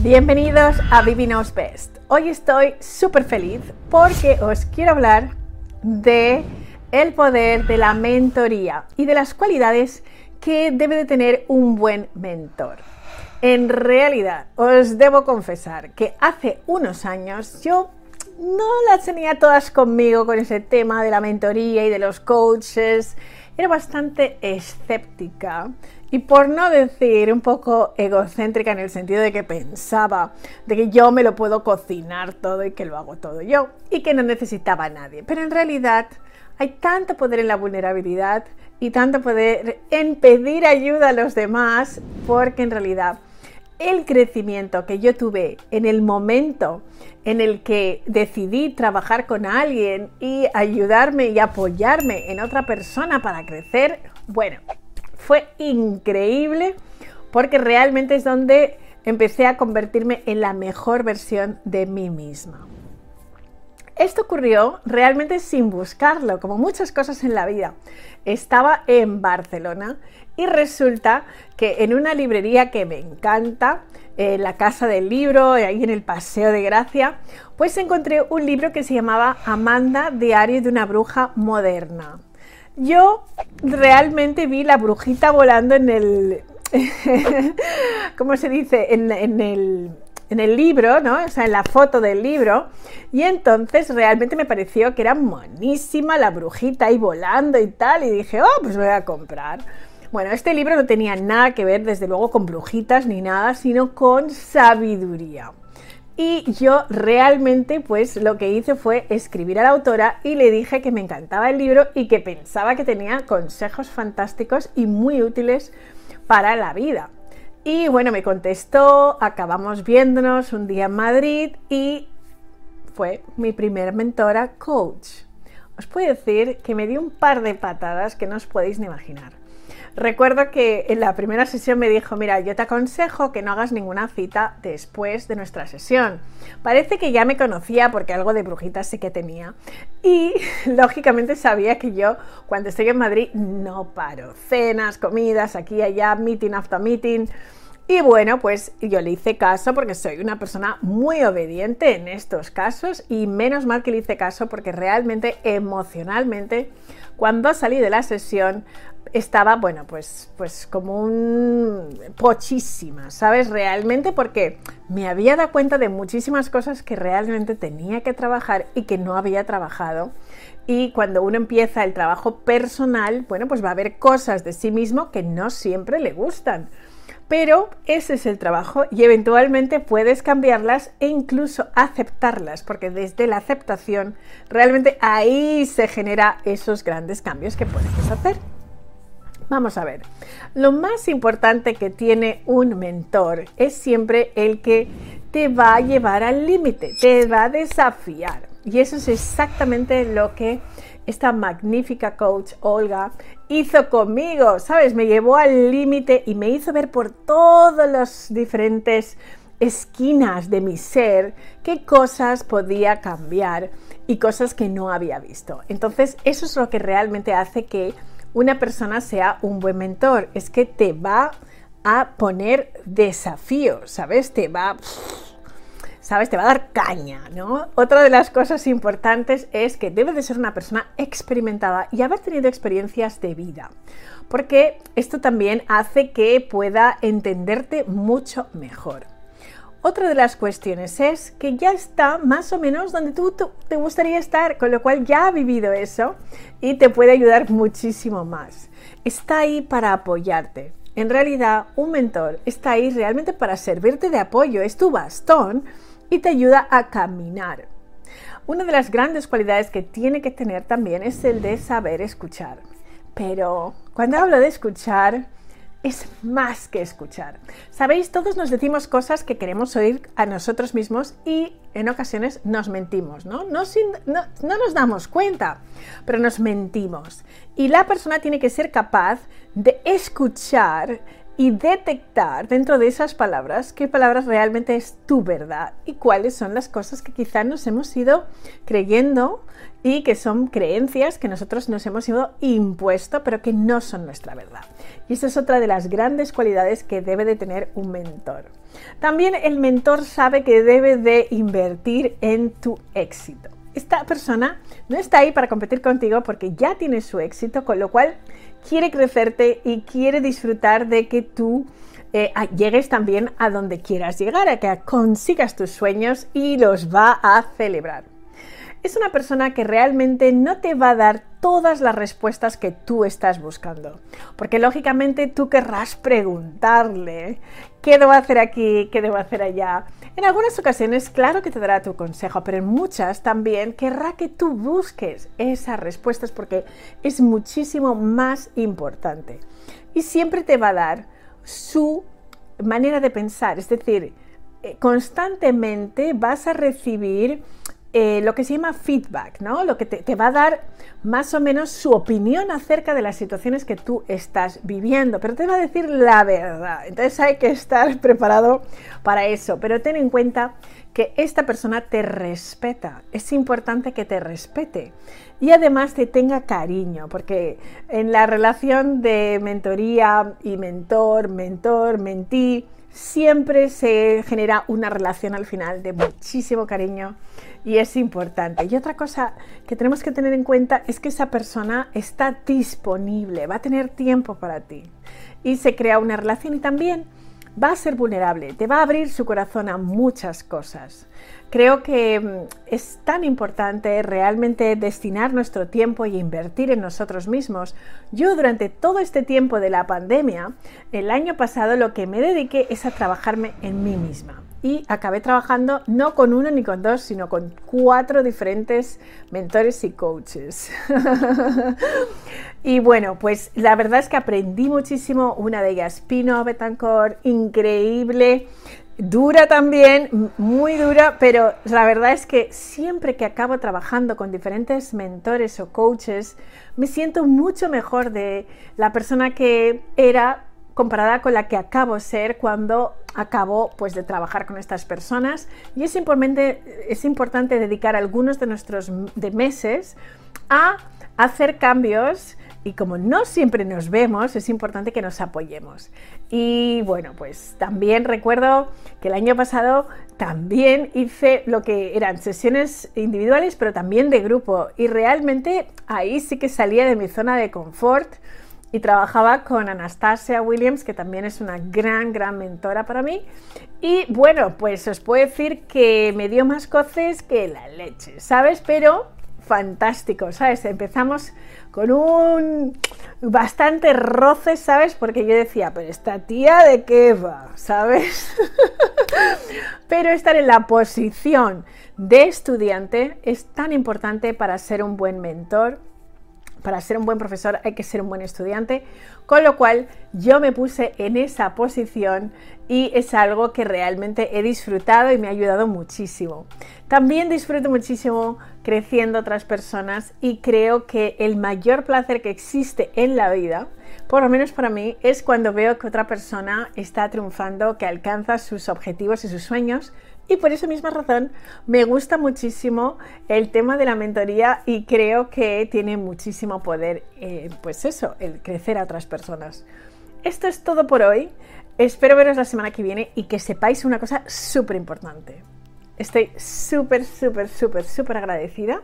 Bienvenidos a Vivi Knows Best. Hoy estoy súper feliz porque os quiero hablar de el poder de la mentoría y de las cualidades que debe de tener un buen mentor. En realidad, os debo confesar que hace unos años yo no las tenía todas conmigo con ese tema de la mentoría y de los coaches. Era bastante escéptica y por no decir un poco egocéntrica en el sentido de que pensaba de que yo me lo puedo cocinar todo y que lo hago todo yo y que no necesitaba a nadie. Pero en realidad hay tanto poder en la vulnerabilidad y tanto poder en pedir ayuda a los demás porque en realidad el crecimiento que yo tuve en el momento en el que decidí trabajar con alguien y ayudarme y apoyarme en otra persona para crecer, bueno, fue increíble porque realmente es donde empecé a convertirme en la mejor versión de mí misma. Esto ocurrió realmente sin buscarlo, como muchas cosas en la vida. Estaba en Barcelona y resulta que en una librería que me encanta, en la Casa del Libro, ahí en el Paseo de Gracia, pues encontré un libro que se llamaba Amanda, Diario de una Bruja Moderna. Yo realmente vi la brujita volando en el... ¿Cómo se dice? En, el en el libro, ¿no? O sea, en la foto del libro. Y entonces realmente me pareció que era monísima la brujita ahí volando y tal. Y dije, oh, pues voy a comprar. Bueno, este libro no tenía nada que ver, desde luego, con brujitas ni nada, sino con sabiduría. Y yo realmente, pues lo que hice fue escribir a la autora y le dije que me encantaba el libro y que pensaba que tenía consejos fantásticos y muy útiles para la vida. Y bueno, me contestó, acabamos viéndonos un día en Madrid y fue mi primer mentora coach. Os puedo decir que me dio un par de patadas que no os podéis ni imaginar. Recuerdo que en la primera sesión me dijo, mira, yo te aconsejo que no hagas ninguna cita después de nuestra sesión. Parece que ya me conocía porque algo de brujitas sí que tenía. Y lógicamente sabía que yo cuando estoy en Madrid no paro. Cenas, comidas, aquí allá, meeting after meeting. Y bueno, pues yo le hice caso porque soy una persona muy obediente en estos casos y menos mal que le hice caso porque realmente emocionalmente cuando salí de la sesión estaba, bueno, pues, pues como un pochísima, ¿sabes? Realmente porque me había dado cuenta de muchísimas cosas que realmente tenía que trabajar y que no había trabajado. Y cuando uno empieza el trabajo personal, bueno, pues va a haber cosas de sí mismo que no siempre le gustan. Pero ese es el trabajo y eventualmente puedes cambiarlas e incluso aceptarlas, porque desde la aceptación realmente ahí se genera esos grandes cambios que puedes hacer. Vamos a ver, lo más importante que tiene un mentor es siempre el que te va a llevar al límite, te va a desafiar. Y eso es exactamente lo que esta magnífica coach Olga hizo conmigo, ¿sabes? Me llevó al límite y me hizo ver por todas las diferentes esquinas de mi ser qué cosas podía cambiar y cosas que no había visto. Entonces, eso es lo que realmente hace que una persona sea un buen mentor, es que te va a poner desafíos, ¿sabes? Te va... ¿sabes? Te va a dar caña, ¿no? Otra de las cosas importantes es que debes de ser una persona experimentada y haber tenido experiencias de vida, porque esto también hace que pueda entenderte mucho mejor. Otra de las cuestiones es que ya está más o menos donde tú, te gustaría estar, con lo cual ya ha vivido eso y te puede ayudar muchísimo más. Está ahí para apoyarte. En realidad, un mentor está ahí realmente para servirte de apoyo, es tu bastón y te ayuda a caminar. Una de las grandes cualidades que tiene que tener también es el de saber escuchar. Pero cuando hablo de escuchar, es más que escuchar. Sabéis, todos nos decimos cosas que queremos oír a nosotros mismos y en ocasiones nos mentimos, ¿no? No, no, nos damos cuenta, pero nos mentimos. Y la persona tiene que ser capaz de escuchar y detectar dentro de esas palabras qué palabras realmente es tu verdad y cuáles son las cosas que quizás nos hemos ido creyendo y que son creencias que nosotros nos hemos ido impuesto pero que no son nuestra verdad. Y esa es otra de las grandes cualidades que debe de tener un mentor. También el mentor sabe que debe de invertir en tu éxito. Esta persona no está ahí para competir contigo porque ya tiene su éxito, con lo cual quiere crecerte y quiere disfrutar de que tú eh, llegues también a donde quieras llegar, a que consigas tus sueños y los va a celebrar. Es una persona que realmente no te va a dar todas las respuestas que tú estás buscando. Porque lógicamente tú querrás preguntarle qué debo hacer aquí, qué debo hacer allá. En algunas ocasiones, claro que te dará tu consejo, pero en muchas también querrá que tú busques esas respuestas porque es muchísimo más importante. Y siempre te va a dar su manera de pensar, es decir, eh, constantemente vas a recibir eh, lo que se llama feedback, ¿no? Lo que te, va a dar más o menos su opinión acerca de las situaciones que tú estás viviendo, pero te va a decir la verdad. Entonces hay que estar preparado para eso, pero ten en cuenta que esta persona te respeta. Es importante que te respete y además te tenga cariño, porque en la relación de mentoría y mentor, mentor, mentí, siempre se genera una relación al final de muchísimo cariño y es importante. Y otra cosa que tenemos que tener en cuenta es que esa persona está disponible, va a tener tiempo para ti y se crea una relación y también va a ser vulnerable, te va a abrir su corazón a muchas cosas. Creo que mm, es tan importante realmente destinar nuestro tiempo y invertir en nosotros mismos. Yo durante todo este tiempo de la pandemia, el año pasado lo que me dediqué es a trabajarme en mí misma. Y acabé trabajando no con uno ni con dos, sino con cuatro diferentes mentores y coaches. y bueno, pues la verdad es que aprendí muchísimo. Una de ellas, Pino Betancourt, increíble dura también, muy dura, pero la verdad es que siempre que acabo trabajando con diferentes mentores o coaches, me siento mucho mejor de la persona que era comparada con la que acabo de ser cuando acabo pues de trabajar con estas personas y es importante, es importante dedicar algunos de nuestros de meses a hacer cambios y como no siempre nos vemos, es importante que nos apoyemos. Y bueno, pues también recuerdo que el año pasado también hice lo que eran sesiones individuales, pero también de grupo. Y realmente ahí sí que salía de mi zona de confort y trabajaba con Anastasia Williams, que también es una gran, gran mentora para mí. Y bueno, pues os puedo decir que me dio más coces que la leche, ¿sabes? Pero fantástico, ¿sabes? Empezamos con un bastante roce, ¿sabes? Porque yo decía, pero esta tía de qué va, ¿sabes? pero estar en la posición de estudiante es tan importante para ser un buen mentor, para ser un buen profesor hay que ser un buen estudiante, con lo cual yo me puse en esa posición y es algo que realmente he disfrutado y me ha ayudado muchísimo. También disfruto muchísimo creciendo otras personas y creo que el mayor placer que existe en la vida, por lo menos para mí, es cuando veo que otra persona está triunfando, que alcanza sus objetivos y sus sueños y por esa misma razón me gusta muchísimo el tema de la mentoría y creo que tiene muchísimo poder, eh, pues eso, el crecer a otras personas. Esto es todo por hoy. Espero veros la semana que viene y que sepáis una cosa súper importante. Estoy súper, súper, súper, súper agradecida